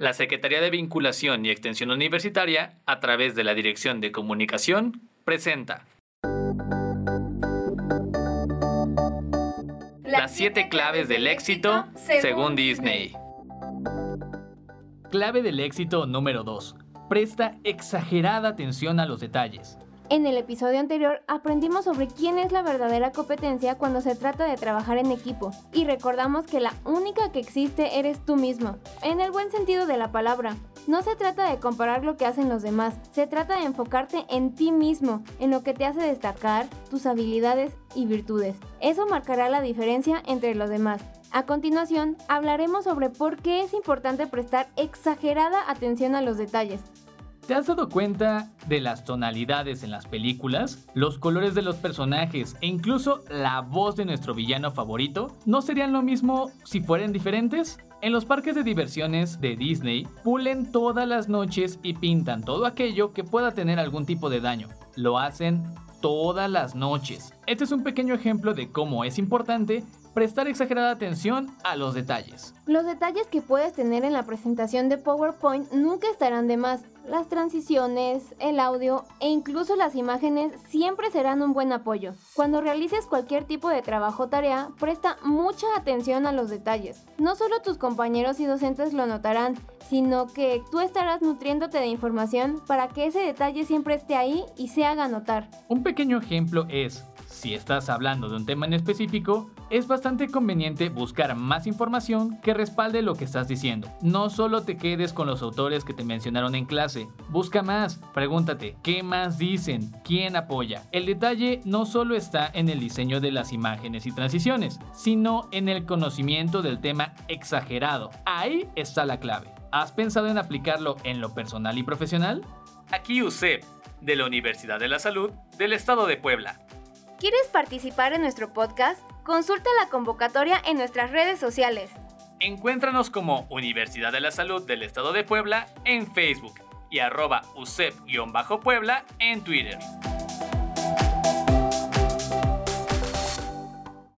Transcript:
La Secretaría de Vinculación y Extensión Universitaria, a través de la Dirección de Comunicación, presenta Las siete claves del éxito según Disney. Clave del éxito número 2. Presta exagerada atención a los detalles. En el episodio anterior aprendimos sobre quién es la verdadera competencia cuando se trata de trabajar en equipo y recordamos que la única que existe eres tú mismo, en el buen sentido de la palabra. No se trata de comparar lo que hacen los demás, se trata de enfocarte en ti mismo, en lo que te hace destacar, tus habilidades y virtudes. Eso marcará la diferencia entre los demás. A continuación, hablaremos sobre por qué es importante prestar exagerada atención a los detalles. ¿Te has dado cuenta de las tonalidades en las películas? Los colores de los personajes e incluso la voz de nuestro villano favorito no serían lo mismo si fueran diferentes? En los parques de diversiones de Disney, pulen todas las noches y pintan todo aquello que pueda tener algún tipo de daño. Lo hacen todas las noches. Este es un pequeño ejemplo de cómo es importante prestar exagerada atención a los detalles. Los detalles que puedes tener en la presentación de PowerPoint nunca estarán de más. Las transiciones, el audio e incluso las imágenes siempre serán un buen apoyo. Cuando realices cualquier tipo de trabajo o tarea, presta mucha atención a los detalles. No solo tus compañeros y docentes lo notarán, sino que tú estarás nutriéndote de información para que ese detalle siempre esté ahí y se haga notar. Un pequeño ejemplo es si estás hablando de un tema en específico, es bastante conveniente buscar más información que respalde lo que estás diciendo. No solo te quedes con los autores que te mencionaron en clase, busca más, pregúntate, ¿qué más dicen? ¿Quién apoya? El detalle no solo está en el diseño de las imágenes y transiciones, sino en el conocimiento del tema exagerado. Ahí está la clave. ¿Has pensado en aplicarlo en lo personal y profesional? Aquí USEP, de la Universidad de la Salud del Estado de Puebla. ¿Quieres participar en nuestro podcast? Consulta la convocatoria en nuestras redes sociales. Encuéntranos como Universidad de la Salud del Estado de Puebla en Facebook y arroba USEP-Puebla en Twitter.